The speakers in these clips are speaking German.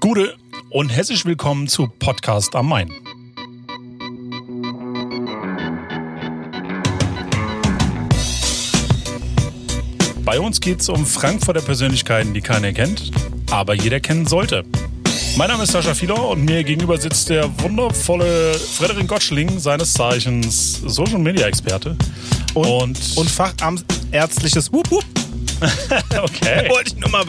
Gute und herzlich willkommen zu Podcast am Main. Bei uns geht es um Frankfurter Persönlichkeiten, die keiner kennt, aber jeder kennen sollte. Mein Name ist Sascha Fiedler und mir gegenüber sitzt der wundervolle Frederik Gottschling, seines Zeichens Social Media Experte. Und, und, und Fachamtärztliches Wup Wup. okay. Wollte ich nur mal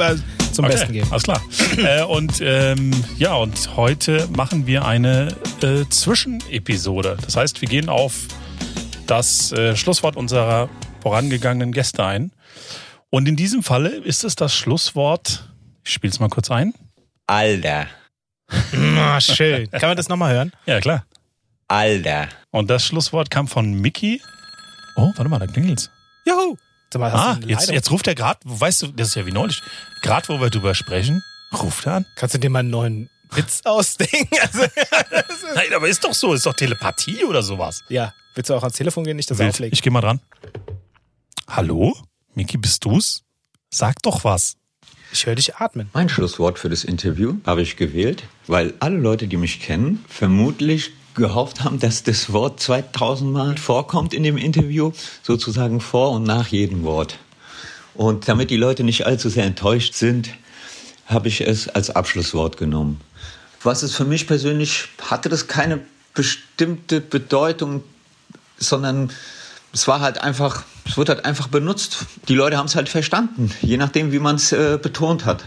zum okay, Besten geben. Alles klar. äh, und ähm, ja, und heute machen wir eine äh, Zwischenepisode. Das heißt, wir gehen auf das äh, Schlusswort unserer vorangegangenen Gäste ein. Und in diesem Falle ist es das Schlusswort, ich spiele es mal kurz ein. Alter. Na, schön. Kann man das nochmal hören? Ja, klar. Alter. Und das Schlusswort kam von Mickey. Oh, warte mal, da klingelt's. Juhu. Sag mal, ah, jetzt, jetzt ruft er gerade, weißt du, das ist ja wie neulich, gerade wo wir drüber sprechen, ruft er an. Kannst du dir mal einen neuen Witz ausdenken? Also, Nein, aber ist doch so, ist doch Telepathie oder sowas. Ja. Willst du auch ans Telefon gehen, nicht das Wild. auflegen? Ich geh mal dran. Hallo? Miki, bist du's? Sag doch was. Ich höre dich atmen. Mein Schlusswort für das Interview habe ich gewählt, weil alle Leute, die mich kennen, vermutlich gehofft haben, dass das Wort 2000 Mal vorkommt in dem Interview, sozusagen vor und nach jedem Wort. Und damit die Leute nicht allzu sehr enttäuscht sind, habe ich es als Abschlusswort genommen. Was es für mich persönlich hatte, das keine bestimmte Bedeutung, sondern es war halt einfach, es wird halt einfach benutzt. Die Leute haben es halt verstanden, je nachdem, wie man es äh, betont hat.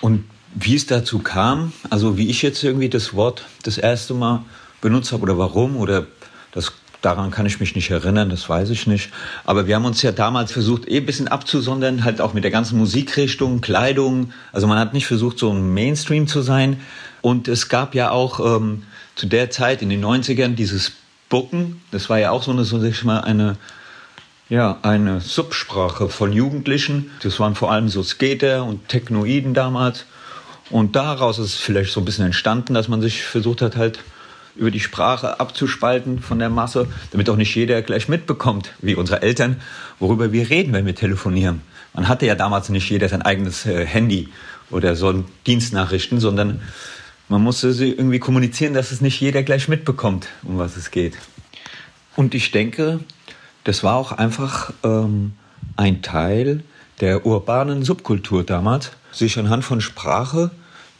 Und wie es dazu kam, also wie ich jetzt irgendwie das Wort das erste Mal benutzt habe oder warum oder das daran kann ich mich nicht erinnern, das weiß ich nicht. Aber wir haben uns ja damals versucht, eh ein bisschen abzusondern, halt auch mit der ganzen Musikrichtung, Kleidung. Also man hat nicht versucht, so ein Mainstream zu sein. Und es gab ja auch ähm, zu der Zeit in den 90ern dieses Bucken. Das war ja auch so eine, so sag ich mal, eine, ja, eine Subsprache von Jugendlichen. Das waren vor allem so Skater und Technoiden damals. Und daraus ist vielleicht so ein bisschen entstanden, dass man sich versucht hat, halt über die Sprache abzuspalten von der Masse, damit auch nicht jeder gleich mitbekommt, wie unsere Eltern, worüber wir reden, wenn wir telefonieren. Man hatte ja damals nicht jeder sein eigenes äh, Handy oder so Dienstnachrichten, sondern man musste sie irgendwie kommunizieren, dass es nicht jeder gleich mitbekommt, um was es geht. Und ich denke, das war auch einfach ähm, ein Teil der urbanen Subkultur damals, sich anhand von Sprache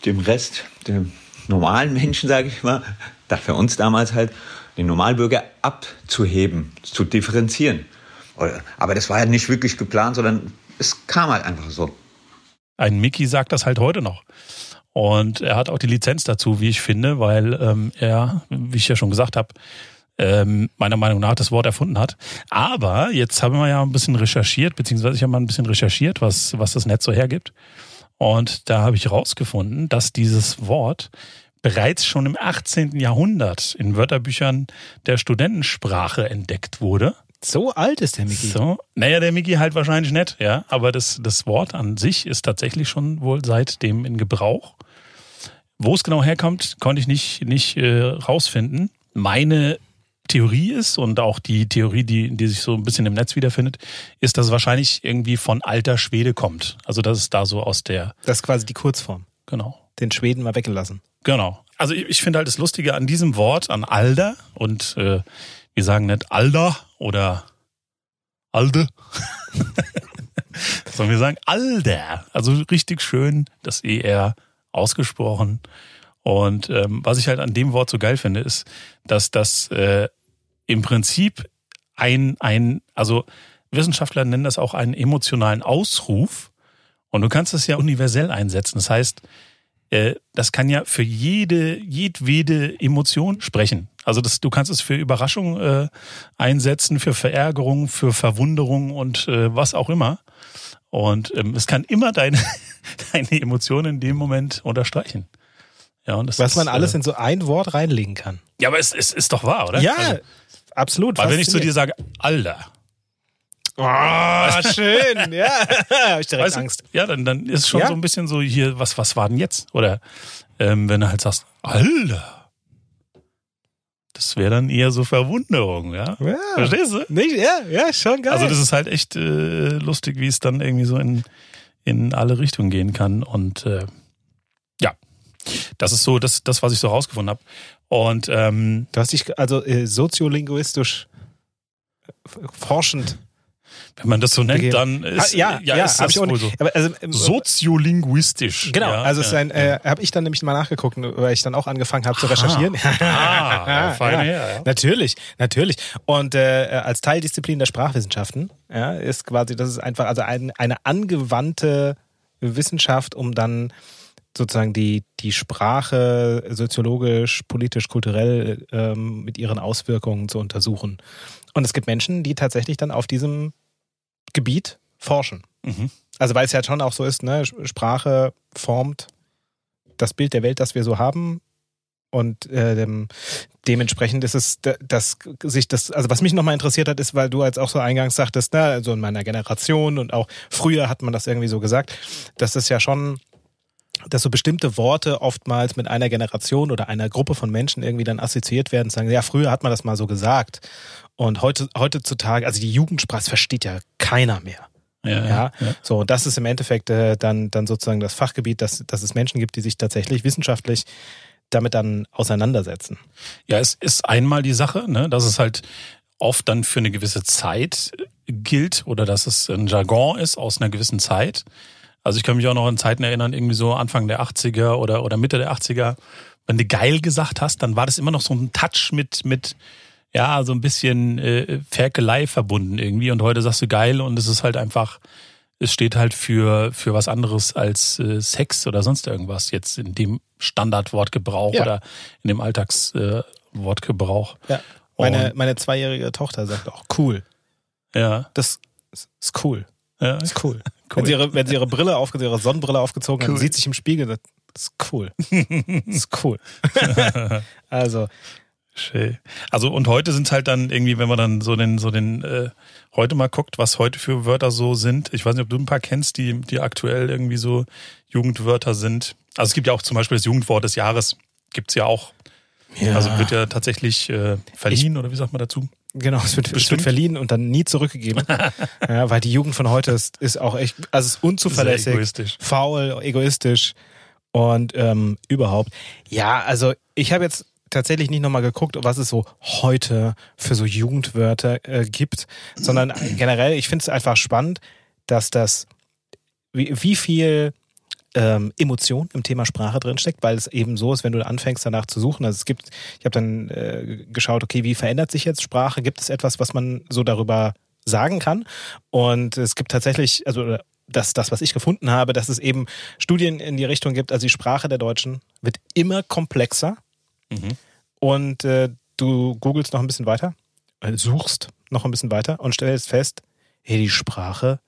dem Rest der normalen Menschen, sage ich mal, da für uns damals halt, den Normalbürger abzuheben, zu differenzieren. Aber das war ja nicht wirklich geplant, sondern es kam halt einfach so. Ein Mickey sagt das halt heute noch. Und er hat auch die Lizenz dazu, wie ich finde, weil ähm, er, wie ich ja schon gesagt habe, ähm, meiner Meinung nach das Wort erfunden hat. Aber jetzt haben wir ja ein bisschen recherchiert, beziehungsweise ich habe mal ein bisschen recherchiert, was, was das Netz so hergibt. Und da habe ich rausgefunden, dass dieses Wort bereits schon im 18. Jahrhundert in Wörterbüchern der Studentensprache entdeckt wurde. So alt ist der Miki. So, naja, der Miki halt wahrscheinlich nicht, ja. Aber das, das Wort an sich ist tatsächlich schon wohl seitdem in Gebrauch. Wo es genau herkommt, konnte ich nicht, nicht äh, rausfinden. Meine Theorie ist und auch die Theorie, die, die sich so ein bisschen im Netz wiederfindet, ist, dass es wahrscheinlich irgendwie von alter Schwede kommt. Also das ist da so aus der. Das ist quasi die Kurzform. Genau. Den Schweden mal weggelassen. Genau. Also ich, ich finde halt das Lustige an diesem Wort, an Alder und äh, wir sagen nicht Alder oder Alde. Sondern wir sagen Alder. Also richtig schön das ER ausgesprochen. Und ähm, was ich halt an dem Wort so geil finde, ist, dass das äh, im Prinzip ein, ein, also Wissenschaftler nennen das auch einen emotionalen Ausruf. Und du kannst es ja universell einsetzen. Das heißt, äh, das kann ja für jede, jedwede Emotion sprechen. Also das, du kannst es für Überraschung äh, einsetzen, für Verärgerung, für Verwunderung und äh, was auch immer. Und ähm, es kann immer deine, deine Emotionen in dem Moment unterstreichen. Ja, Was ist, man alles äh, in so ein Wort reinlegen kann. Ja, aber es, es ist doch wahr, oder? Ja, also, absolut. Weil wenn ich zu dir sage, Alter. Oh, schön, ja. Hab ich direkt weißt, Angst. Ja, dann, dann ist es schon ja? so ein bisschen so hier, was, was war denn jetzt? Oder ähm, wenn du halt sagst, Alter. Das wäre dann eher so Verwunderung, ja? ja. Verstehst du? Nicht, ja, ja, schon geil. Also das ist halt echt äh, lustig, wie es dann irgendwie so in, in alle Richtungen gehen kann. Und äh, Ja, das ist so das, das was ich so rausgefunden habe. Und ähm, Du hast dich also äh, soziolinguistisch äh, forschend. wenn man das so nennt, Begeben. dann ist, Ah, ja, ja, ist das ich wohl so. Also, ähm, Soziolinguistisch. Genau, ja, also es ist ja. ein, äh, habe ich dann nämlich mal nachgeguckt, weil ich dann auch angefangen habe zu recherchieren. Ah, feine Herr, ja. Natürlich, natürlich. Und äh, als Teildisziplin der Sprachwissenschaften ja, ist quasi, das ist einfach also ein, eine angewandte Wissenschaft, um dann sozusagen die, die Sprache soziologisch, politisch, kulturell ähm, mit ihren Auswirkungen zu untersuchen. Und es gibt Menschen, die tatsächlich dann auf diesem Gebiet forschen. Mhm. Also weil es ja schon auch so ist, ne, Sprache formt das Bild der Welt, das wir so haben. Und äh, dem, dementsprechend ist es, da- dass sich das, also was mich nochmal interessiert hat, ist, weil du als auch so eingangs sagtest, ne, also in meiner Generation und auch früher hat man das irgendwie so gesagt, dass es ja schon, dass so bestimmte Worte oftmals mit einer Generation oder einer Gruppe von Menschen irgendwie dann assoziiert werden, sagen, ja, früher hat man das mal so gesagt. Und heute, heutzutage, also die Jugendsprache versteht ja keiner mehr. Ja, Ja, ja. so, und das ist im Endeffekt äh, dann, dann sozusagen das Fachgebiet, dass, dass es Menschen gibt, die sich tatsächlich wissenschaftlich damit dann auseinandersetzen. Ja, es ist einmal die Sache, ne, dass es halt oft dann für eine gewisse Zeit gilt oder dass es ein Jargon ist aus einer gewissen Zeit. Also ich kann mich auch noch an Zeiten erinnern, irgendwie so Anfang der 80er oder, oder Mitte der 80er, wenn du geil gesagt hast, dann war das immer noch so ein Touch mit, mit ja, so ein bisschen äh, Ferkelei verbunden irgendwie. Und heute sagst du geil und es ist halt einfach, es steht halt für, für was anderes als äh, Sex oder sonst irgendwas jetzt in dem Standardwortgebrauch Ja. oder in dem Alltagswortgebrauch. Äh. Ja. Meine, meine zweijährige Tochter sagt auch cool. Ja, Das ist cool. ja. Ist cool. Cool. Wenn, sie ihre, wenn sie ihre Brille aufgezogen, ihre Sonnenbrille aufgezogen Cool. hat, sieht sich im Spiegel, das ist cool. Das ist cool. also, Schön. Also und heute sind halt dann irgendwie, wenn man dann so den, so den, äh, heute mal guckt, was heute für Wörter so sind. Ich weiß nicht, ob du ein paar kennst, die, die aktuell irgendwie so Jugendwörter sind. Also es gibt ja auch zum Beispiel das Jugendwort des Jahres, gibt's ja auch. ja. Also wird ja tatsächlich äh, verliehen oder wie sagt man dazu? Genau, es wird, es wird verliehen und dann nie zurückgegeben. ja, weil die Jugend von heute ist, ist auch echt, also es ist unzuverlässig, Sehr egoistisch. faul, egoistisch und ähm, überhaupt. Ja, also ich habe jetzt tatsächlich nicht nochmal geguckt, was es so heute für so Jugendwörter äh, gibt, sondern generell, ich finde es einfach spannend, dass das, wie, wie viel ähm, Emotion im Thema Sprache drin steckt, weil es eben so ist, wenn du anfängst danach zu suchen. Also es gibt, ich habe dann äh, geschaut, okay, wie verändert sich jetzt Sprache? Gibt es etwas, was man so darüber sagen kann? Und es gibt tatsächlich, also das, das, was ich gefunden habe, dass es eben Studien in die Richtung gibt, also die Sprache der Deutschen wird immer komplexer Mhm. und äh, du googelst noch ein bisschen weiter, äh, suchst noch ein bisschen weiter und stellst fest, hey, die Sprache,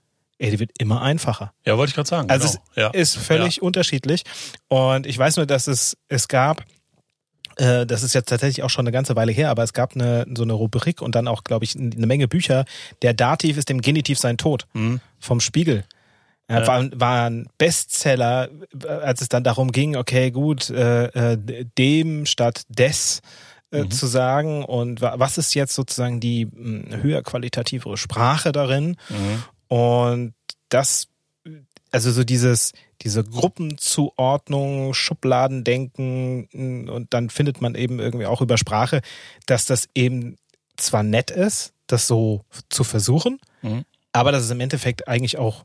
ey, die wird immer einfacher. Ja, wollte ich gerade sagen. Also genau. ja. Ist völlig unterschiedlich. Und ich weiß nur, dass es, es gab, äh, das ist jetzt tatsächlich auch schon eine ganze Weile her, aber es gab eine, so eine Rubrik und dann auch, glaube ich, eine Menge Bücher. Der Dativ ist dem Genitiv sein Tod Mhm. vom Spiegel. Ja, Ja. war, war ein Bestseller, äh, als es dann darum ging, okay, gut, äh, äh, dem statt des äh, Mhm. zu sagen und wa- was ist jetzt sozusagen die mh, höher qualitativere Sprache darin Mhm. Und das, also so dieses, diese Gruppenzuordnung, Schubladendenken und dann findet man eben irgendwie auch über Sprache, dass das eben zwar nett ist, das so zu versuchen, Mhm. aber dass es im Endeffekt eigentlich auch,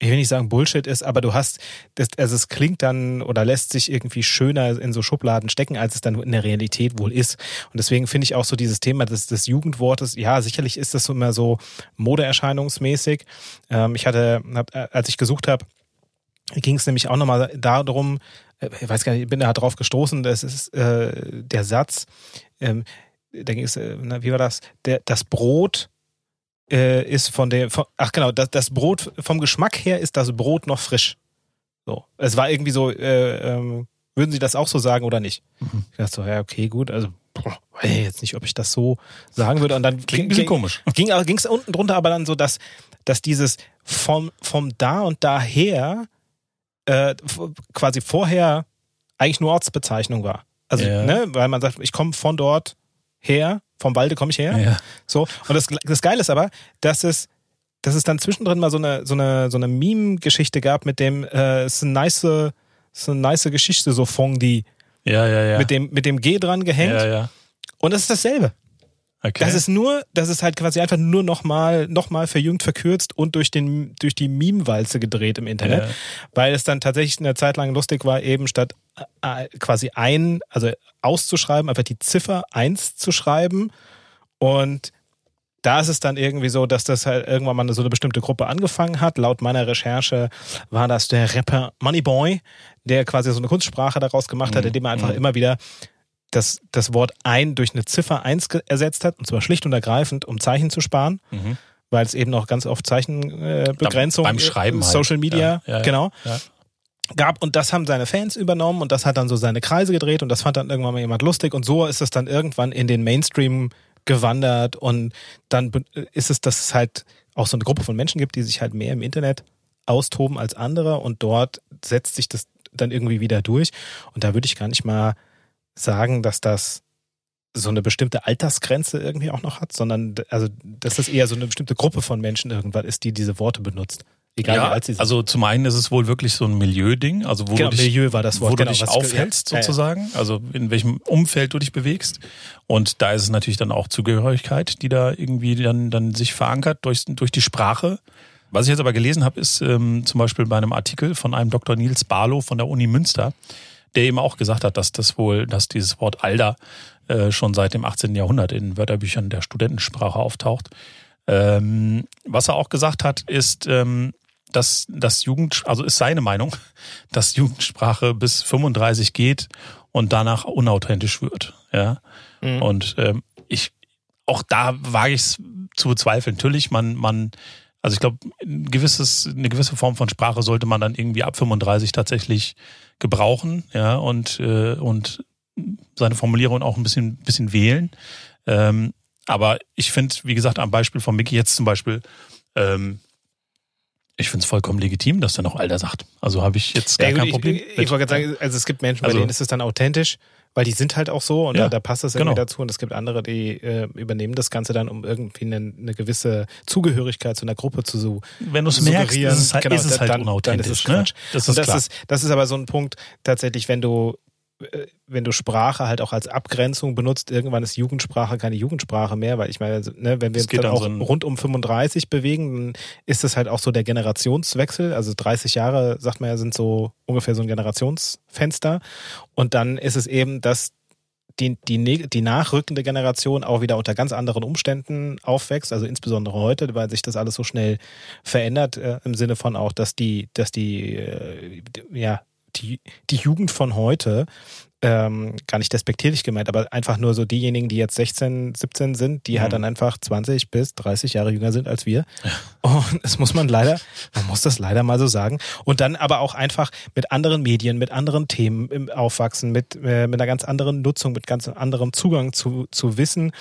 ich will nicht sagen Bullshit ist, aber du hast, das, also es klingt dann oder lässt sich irgendwie schöner in so Schubladen stecken, als es dann in der Realität wohl ist. Und deswegen finde ich auch so dieses Thema des, des Jugendwortes, ja, sicherlich ist das immer so modeerscheinungsmäßig. Ähm, ich hatte, hab, äh, als ich gesucht habe, ging es nämlich auch nochmal darum, äh, ich weiß gar nicht, ich bin da drauf gestoßen, das ist äh, der Satz, ähm, da ging es, äh, wie war das? Der, das Brot äh, ist von dem, von, ach genau, das, das Brot, vom Geschmack her ist das Brot noch frisch. So. Es war irgendwie so, äh, ähm, würden Sie das auch so sagen oder nicht? Mhm. Ich dachte so, ja, okay, gut, also boah, weiß ich jetzt nicht, ob ich das so sagen würde. Und dann Klingt ein bisschen komisch. ging es unten drunter aber dann so, dass, dass dieses vom, vom da und daher äh, quasi vorher eigentlich nur Ortsbezeichnung war. Also, Ja. ne, weil man sagt, ich komme von dort her, vom Walde komme ich her. Ja. So. Und das, das Geile ist aber, dass es, dass es dann zwischendrin mal so eine, so eine, so eine Meme-Geschichte gab mit dem, äh, es ist ein nice, ist eine nice Geschichte, so Fondue. Ja, ja, ja. Mit dem, mit dem G dran gehängt. ja, ja. Und das ist dasselbe. Okay. Das ist nur, das ist halt quasi einfach nur nochmal noch mal verjüngt, verkürzt und durch, den, durch die Meme-Walze gedreht im Internet. Ja. Weil es dann tatsächlich eine Zeit lang lustig war, eben statt äh, quasi ein, also auszuschreiben, einfach die Ziffer eins zu schreiben. Und da ist es dann irgendwie so, dass das halt irgendwann mal so eine bestimmte Gruppe angefangen hat. Laut meiner Recherche war das der Rapper Moneyboy, der quasi so eine Kunstsprache daraus gemacht hat, indem er einfach immer wieder das, das Wort ein durch eine Ziffer eins ge- ersetzt hat, und zwar schlicht und ergreifend, um Zeichen zu sparen, Mhm. weil es eben noch ganz oft Zeichenbegrenzung, äh, Beim Schreiben halt. Social Media, Ja, ja, genau, Ja. gab. Und das haben seine Fans übernommen und das hat dann so seine Kreise gedreht und das fand dann irgendwann mal jemand lustig und so ist es dann irgendwann in den Mainstream gewandert und dann ist es, dass es halt auch so eine Gruppe von Menschen gibt, die sich halt mehr im Internet austoben als andere und dort setzt sich das dann irgendwie wieder durch. Und da würde ich gar nicht mal sagen, dass das so eine bestimmte Altersgrenze irgendwie auch noch hat, sondern also dass das eher so eine bestimmte Gruppe von Menschen irgendwann ist, die diese Worte benutzt. Egal wie ja, alt sie sind. also zum einen ist es wohl wirklich so ein Milieu-Ding, also wo genau, du dich, Milieu war das Wort, wo genau, du dich was- aufhältst ja. sozusagen, also in welchem Umfeld du dich bewegst. Und da ist es natürlich dann auch Zugehörigkeit, die da irgendwie dann, dann sich verankert durch, durch die Sprache. Was ich jetzt aber gelesen habe, ist ähm, zum Beispiel bei einem Artikel von einem Dr. Nils Barlow von der Uni Münster, der eben auch gesagt hat, dass das wohl, dass dieses Wort Alter äh, schon seit dem 18. Jahrhundert in Wörterbüchern der Studentensprache auftaucht. Ähm, was er auch gesagt hat, ist, ähm, dass das Jugend, also ist seine Meinung, dass Jugendsprache bis 35 geht und danach unauthentisch wird. Ja. Mhm. Und ähm, ich, auch da wage ich es zu bezweifeln. Natürlich, man, man, also ich glaube, ein gewisses, eine gewisse Form von Sprache sollte man dann irgendwie ab 35 tatsächlich gebrauchen, ja, und, äh, und seine Formulierung auch ein bisschen, bisschen wählen. Ähm, aber ich finde, wie gesagt, am Beispiel von Mickey jetzt zum Beispiel, ähm, ich finde es vollkommen legitim, dass er noch Alter sagt. Also habe ich jetzt gar Ja, gut, kein Problem. Ich, ich, wollte gerade sagen, also es gibt Menschen, bei Also- denen ist es dann authentisch, weil die sind halt auch so und Ja, da, da passt das irgendwie genau. dazu. Und es gibt andere, die äh, übernehmen das Ganze dann, um irgendwie eine, eine gewisse Zugehörigkeit zu einer Gruppe zu so Wenn du es merkst, ist es halt, Genau, ist es halt dann, unauthentisch. Dann ist es ne? Das ist das ist, das ist aber so ein Punkt, tatsächlich, wenn du, wenn du Sprache halt auch als Abgrenzung benutzt, irgendwann ist Jugendsprache keine Jugendsprache mehr, weil ich meine, also, ne, wenn wir uns dann auch so rund um 35 bewegen, dann ist das halt auch so der Generationswechsel. Also 30 Jahre, sagt man ja, sind so ungefähr so ein Generationsfenster. Und dann ist es eben, dass die, die, die nachrückende Generation auch wieder unter ganz anderen Umständen aufwächst, also insbesondere heute, weil sich das alles so schnell verändert, äh, im Sinne von auch, dass die, dass die, äh, die- ja, die, die Jugend von heute, ähm, gar nicht despektierlich gemeint, aber einfach nur so diejenigen, die jetzt 16, 17 sind, die halt Mhm. dann einfach 20 bis 30 Jahre jünger sind als wir. Und das muss man leider, man muss das leider mal so sagen. Und dann aber auch einfach mit anderen Medien, mit anderen Themen im Aufwachsen, mit, äh, mit einer ganz anderen Nutzung, mit ganz anderem Zugang zu, zu Wissen.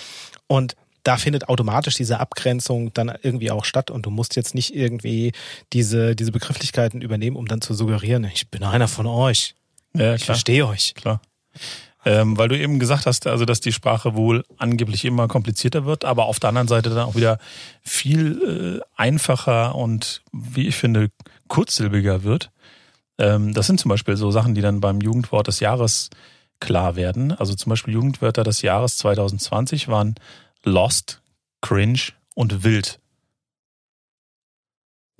Und da findet automatisch diese Abgrenzung dann irgendwie auch statt und du musst jetzt nicht irgendwie diese, diese Begrifflichkeiten übernehmen, um dann zu suggerieren, ich bin einer von euch, ja, ich verstehe euch. Klar. Ähm, weil du eben gesagt hast, also dass die Sprache wohl angeblich immer komplizierter wird, aber auf der anderen Seite dann auch wieder viel äh, einfacher und wie ich finde kurzsilbiger wird. Ähm, das sind zum Beispiel so Sachen, die dann beim Jugendwort des Jahres klar werden. Also zum Beispiel Jugendwörter des Jahres 2020 waren Lost, Cringe und Wild.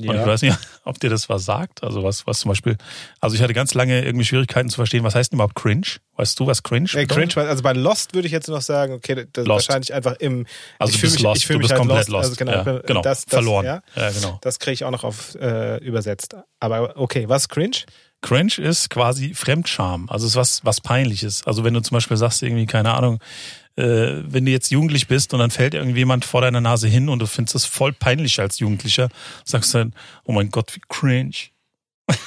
Und ich weiß nicht, ob dir das was sagt. Also was, was zum Beispiel, also ich hatte ganz lange irgendwie Schwierigkeiten zu verstehen, was heißt denn überhaupt Cringe? Weißt du, was Cringe Ja, bedeutet? cringe, also bei Lost würde ich jetzt noch sagen, okay, das ist Lost. wahrscheinlich einfach im, Also ich du bist mich, lost, ich du bist halt komplett lost. lost. Also genau, ja, genau. Das, das, verloren. Ja, Ja, genau. das kriege ich auch noch auf äh, übersetzt. Aber okay, was ist cringe? Cringe ist quasi Fremdscham. Also es ist was, was peinliches. Also wenn du zum Beispiel sagst, irgendwie, keine Ahnung, äh, wenn du jetzt jugendlich bist und dann fällt irgendjemand vor deiner Nase hin und du findest es voll peinlich als Jugendlicher, sagst du dann, oh mein Gott, wie cringe.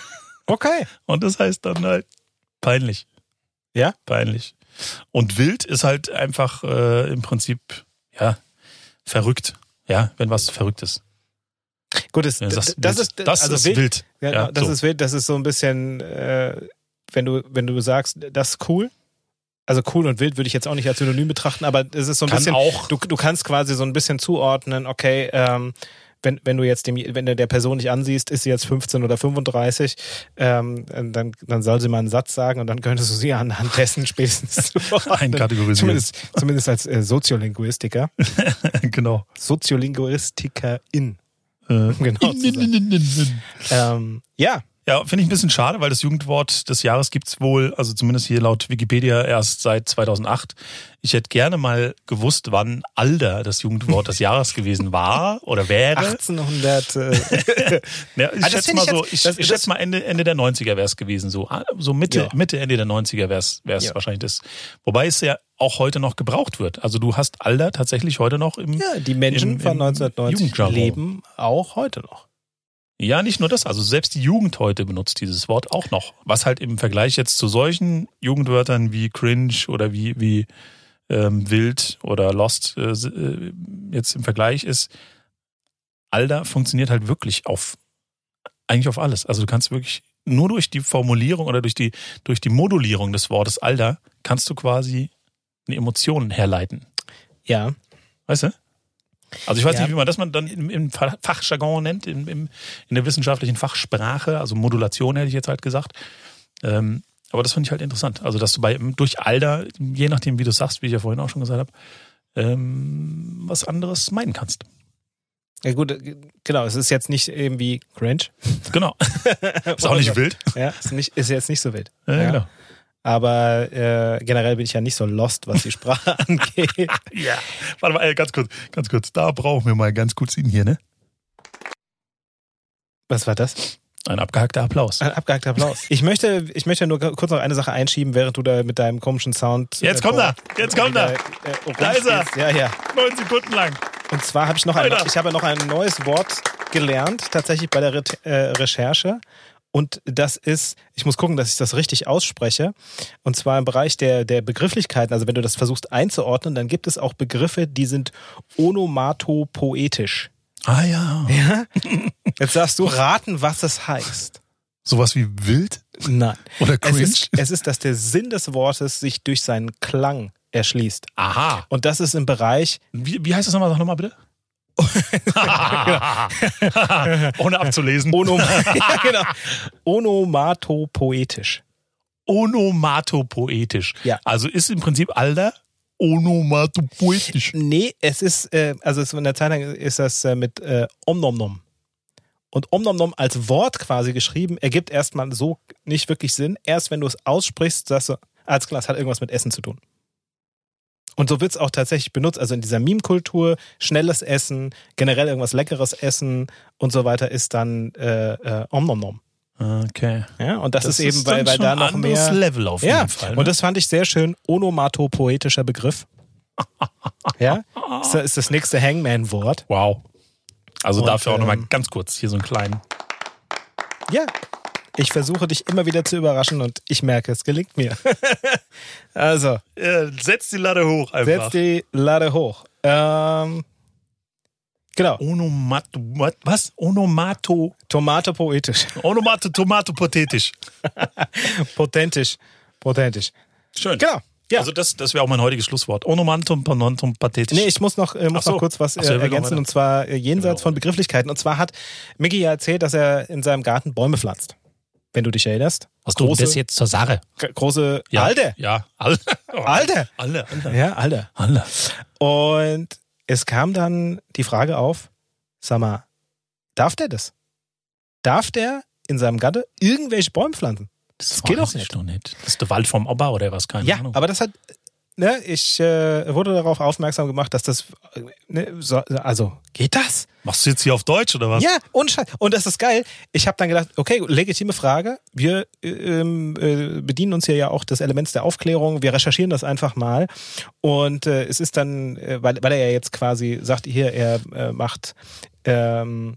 Okay. Und das heißt dann halt peinlich. Ja? Peinlich. Und wild ist halt einfach äh, im Prinzip, ja, verrückt. Ja, wenn was verrückt ist. Gut, das, das wild. ist das also ist wild. wild. Ja, Ja, das so. ist wild, das ist so ein bisschen, äh, wenn du, wenn du sagst, das ist cool. Also cool und wild würde ich jetzt auch nicht als Synonym betrachten, aber es ist so ein Kann bisschen, auch. du, du kannst quasi so ein bisschen zuordnen, okay, ähm, wenn, wenn du jetzt dem, wenn du der Person nicht ansiehst, ist sie jetzt 15 oder 35, ähm, dann, dann soll sie mal einen Satz sagen und dann könntest du sie anhand dessen spätestens Einkategorisieren. Zumindest, zumindest als äh, Soziolinguistiker. genau. Soziolinguistikerin. Äh, Genau. zu sein. ähm, ja, Ja, finde ich ein bisschen schade, weil das Jugendwort des Jahres gibt's wohl, also zumindest hier laut Wikipedia erst seit 2008. Ich hätte gerne mal gewusst, wann Alder das Jugendwort des Jahres gewesen war oder wäre. 1800. Äh, Ja, ich das schätze mal so, ich, das- ich schätze mal Ende, Ende der 90er wäre es gewesen. So, Ah, so Mitte, Ja. Mitte, Ende der 90er wäre es Ja. wahrscheinlich das. Wobei es ja auch heute noch gebraucht wird. Also du hast Alder tatsächlich heute noch im. ja, die Menschen Im- von im 1990 Jugendjargon. leben auch heute noch. Ja, nicht nur das. Also selbst die Jugend heute benutzt dieses Wort auch noch. Was halt im Vergleich jetzt zu solchen Jugendwörtern wie cringe oder wie, wie ähm, wild oder lost äh, äh, jetzt im Vergleich ist, Alter funktioniert halt wirklich auf eigentlich auf alles. Also du kannst wirklich nur durch die Formulierung oder durch die, durch die Modulierung des Wortes Alter kannst du quasi eine Emotion herleiten. Ja. Weißt du? Also ich weiß Ja. nicht, wie man das man dann im, im Fachjargon nennt, im, im, in der wissenschaftlichen Fachsprache, also Modulation hätte ich jetzt halt gesagt. Ähm, aber das fand ich halt interessant. Also dass du bei durch Alter, je nachdem wie du sagst, wie ich ja vorhin auch schon gesagt habe, ähm, was anderes meinen kannst. Ja gut, äh, genau, es ist jetzt nicht irgendwie cringe. Genau. Ist auch nicht wild. Ja, ist, nicht, ist jetzt nicht so wild. Ja, Ja. genau. Aber äh, generell bin ich ja nicht so lost, was die Sprache angeht. Ja. Warte mal, äh, ganz kurz, ganz kurz. Da brauchen wir mal ganz kurz ihn hier, ne? Was war das? Ein abgehackter Applaus. Ein abgehackter Applaus. Ich möchte, ich möchte nur kurz noch eine Sache einschieben, während du da mit deinem komischen Sound. Jetzt kommt er, jetzt kommt er. Äh, Da ist er. Ja, ja. Neun Sekunden lang. Und zwar habe ich noch ein, ich habe noch ein neues Wort gelernt, tatsächlich bei der Re äh, Recherche. Und das ist, ich muss gucken, dass ich das richtig ausspreche. Und zwar im Bereich der, der Begrifflichkeiten. Also wenn du das versuchst einzuordnen, dann gibt es auch Begriffe, die sind onomatopoetisch. Ah ja. Ja? Jetzt darfst du raten, was es heißt. Sowas wie wild Nein. oder Es cringe. ist, es ist, dass der Sinn des Wortes sich durch seinen Klang erschließt. Aha. Und das ist im Bereich Wie, wie heißt das nochmal? Sag nochmal bitte. Ohne abzulesen. Onom ja, genau. onomatopoetisch. Onomatopoetisch. Ja. Also ist im Prinzip Alter onomatopoetisch. Nee, es ist, äh, also es, in der Zeit lang ist das äh, mit äh, Omnomnom. Und Omnomnom als Wort quasi geschrieben, ergibt erstmal so nicht wirklich Sinn. Erst wenn du es aussprichst, sagst du, als klar, es hat irgendwas mit Essen zu tun. Und so wird es auch tatsächlich benutzt. Also in dieser Meme-Kultur, schnelles Essen, generell irgendwas leckeres Essen und so weiter ist dann äh, äh, Omnomnom. Okay. Ja, und das, ist eben, weil, weil da noch mehr. Level auf Ja, jeden Fall. Ne? und das fand ich sehr schön. Onomatopoetischer Begriff. ja, ist, ist das nächste Hangman-Wort. wow. Also Und, dafür auch nochmal ähm, ganz kurz hier so einen kleinen. Ja, ich versuche dich immer wieder zu überraschen und ich merke, es gelingt mir. also, Äh, setz die Latte hoch setz die Lade hoch. Ähm, genau, Onomato, was? Onomato, Tomate poetisch. Onomato, Tomatopotetisch. Potentisch. Potentisch. Schön. Genau. Ja. Also das, das wäre auch mein heutiges Schlusswort. Onomantum, panontum, pathetisch. Nee, ich muss noch, äh, muss so. noch kurz was so, äh, ja, noch ergänzen und zwar äh, jenseits Genau. von Begrifflichkeiten. Und zwar hat Mickey ja erzählt, dass er in seinem Garten Bäume pflanzt. Wenn du dich erinnerst. Hast du das jetzt zur Sache? Große Ja. Alter. Ja. Alter. Alter. Alter. Ja, Alter. Alter. Und es kam dann die Frage auf, sag mal, darf der das? Darf der in seinem Garten irgendwelche Bäume pflanzen? Das geht weiß doch ich nicht. Nicht. Das ist der Wald vom Opa oder was? Keine Ja, Ahnung. aber das hat, ne, ich äh, wurde darauf aufmerksam gemacht, dass das, ne, so, also, geht das? Machst du jetzt hier auf Deutsch oder was? Ja, und. Und das ist geil. Ich habe dann gedacht, okay, legitime Frage. Wir äh, ähm, äh, bedienen uns hier ja auch des Elements der Aufklärung. Wir recherchieren das einfach mal. Und äh, es ist dann, äh, weil, weil er ja jetzt quasi sagt, hier, er äh, macht ähm,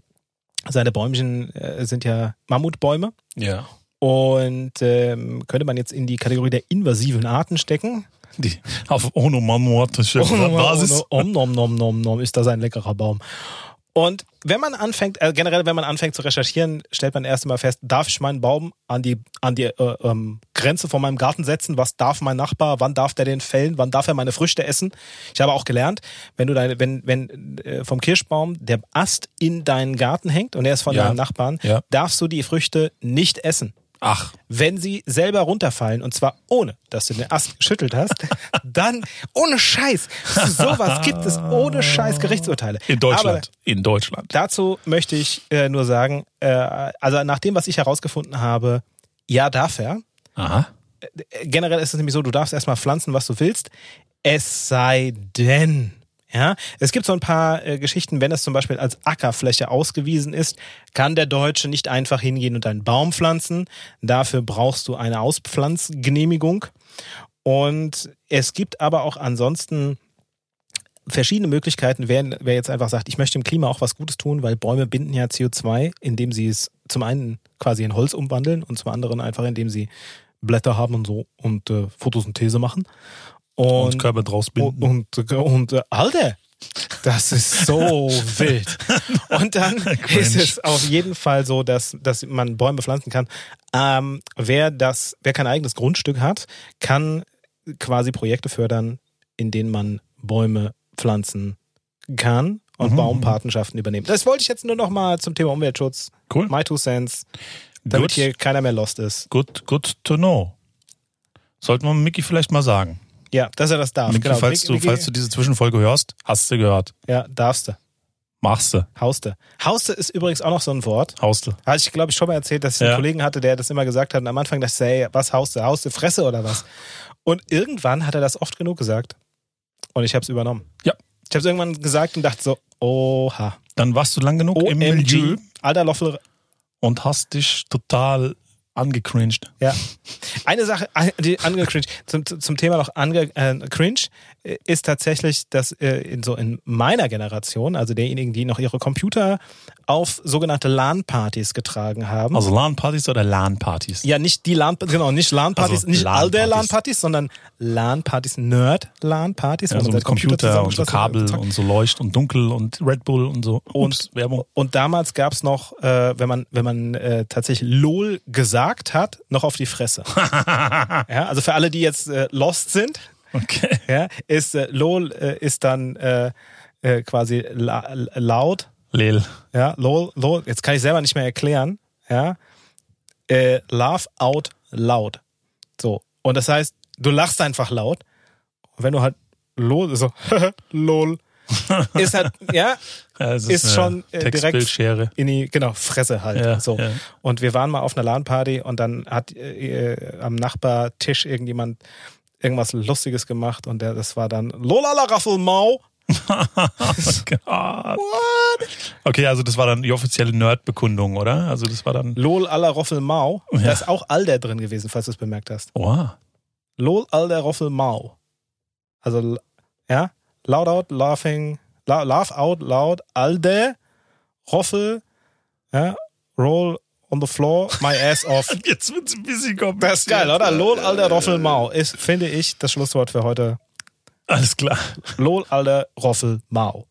seine Bäumchen äh, sind ja Mammutbäume. Ja. Und ähm, könnte man jetzt in die Kategorie der invasiven Arten stecken. Die, auf onomatopoetische Basis. Om nom nom nom nom ist das ein leckerer Baum. Und wenn man anfängt, äh, generell, wenn man anfängt zu recherchieren, stellt man erst einmal fest, darf ich meinen Baum an die, an die äh, ähm, Grenze vor meinem Garten setzen. Was darf mein Nachbar? Wann darf der den fällen? Wann darf er meine Früchte essen? Ich habe auch gelernt, wenn du deine, wenn, wenn äh, vom Kirschbaum der Ast in deinen Garten hängt und er ist von Ja. deinem Nachbarn, Ja. darfst du die Früchte nicht essen. Ach, Wenn sie selber runterfallen, und zwar ohne, dass du den Ast geschüttelt hast, dann ohne Scheiß. Sowas gibt es ohne Scheiß Gerichtsurteile. in Aber Deutschland. in Deutschland. dazu möchte ich äh, nur sagen, äh, also nach dem, was ich herausgefunden habe, ja, darf er. Aha. Äh, Generell ist es nämlich so, du darfst erstmal pflanzen, was du willst. Es sei denn, ja, es gibt so ein paar äh, Geschichten, wenn es zum Beispiel als Ackerfläche ausgewiesen ist, kann der Deutsche nicht einfach hingehen und einen Baum pflanzen. Dafür brauchst du eine Auspflanzgenehmigung. Und es gibt aber auch ansonsten verschiedene Möglichkeiten, wer, wer jetzt einfach sagt, ich möchte dem Klima auch was Gutes tun, weil Bäume binden ja CO2, indem sie es zum einen quasi in Holz umwandeln und zum anderen einfach, indem sie Blätter haben und so und äh, Photosynthese machen. Und, Und, Körper draus binden. und, und, und äh, Alter, das ist so wild. Und dann ist es auf jeden Fall so, dass, dass man Bäume pflanzen kann. Ähm, wer das, wer kein eigenes Grundstück hat, kann quasi Projekte fördern, in denen man Bäume pflanzen kann und Mhm. Baumpatenschaften übernehmen. Das wollte ich jetzt nur noch mal zum Thema Umweltschutz. Cool. My two cents, damit Gut. hier keiner mehr lost ist. Good, good to know. Sollten wir Mickey vielleicht mal sagen. Ja, dass er das darf. Mickey, genau. falls, du, falls du diese Zwischenfolge hörst, hast du gehört. ja, darfst du. Machst du. Hauste. Hauste ist übrigens auch noch so ein Wort. Haust du. Hatte ich, glaube ich, schon mal erzählt, dass ich Ja. einen Kollegen hatte, der das immer gesagt hat. Und am Anfang dachte ich, hey, was Hauste? Hauste Fresse oder was? Und irgendwann hat er das oft genug gesagt. Und ich habe es übernommen. Ja. Ich habe es irgendwann gesagt und dachte so, oha. Dann warst du lang genug im Milieu OMG. Alter Loffel. und hast dich total angecringed. Ja. Eine Sache, die angecringe, zum, zum Thema noch ange, cringe, äh, ist tatsächlich, dass äh, in so in meiner Generation, also derjenigen, die noch ihre Computer auf sogenannte LAN-Partys getragen haben. Also LAN-Partys oder LAN-Partys? Ja, nicht die LAN, genau, nicht LAN-Partys, Also nicht all der LAN-Partys. Sondern LAN-Partys, Nerd-LAN-Partys. Ja, so seinen mit Computer und so Kabel zockt. und so Leucht und Dunkel und Red Bull und so. Und- Ups, Werbung. Und damals gab's noch, äh, wenn man, wenn man äh, tatsächlich LOL gesagt hat, noch auf die Fresse. ja, also für alle, die jetzt äh, lost sind, Okay. ja, ist äh, LOL äh, ist dann äh, äh, quasi la laut, Lel. ja, LOL, LOL, jetzt kann ich selber nicht mehr erklären, ja, äh, laugh out loud. So. Und das heißt, du lachst einfach laut. Und wenn du halt LOL, so, LOL, ist halt, ja, Ja, Ist eine schon, äh, direkt- in die, genau, Fresse halt. Ja, so. ja. Und wir waren mal auf einer LAN-Party und dann hat äh, äh, am Nachbartisch irgendjemand irgendwas Lustiges gemacht und der, das war dann Lolala Raffelmau. Gott. Okay, also das war dann die offizielle Nerd-Bekundung, oder? Also das war dann. Lol aller Roffelmau. Ja. Da ist auch Alder drin gewesen, falls du es bemerkt hast. Oh. Lol Alder Roffelmau. Also, ja, loud out, laughing, la, laugh out loud, Alder, Roffel, ja, roll on the floor, my ass off. Jetzt wird's ein bisschen kompliziert. Das ist geil, oder? Lol, alter Roffelmau ist, finde ich, das Schlusswort für heute. Alles klar. Lol, alter Roffelmau.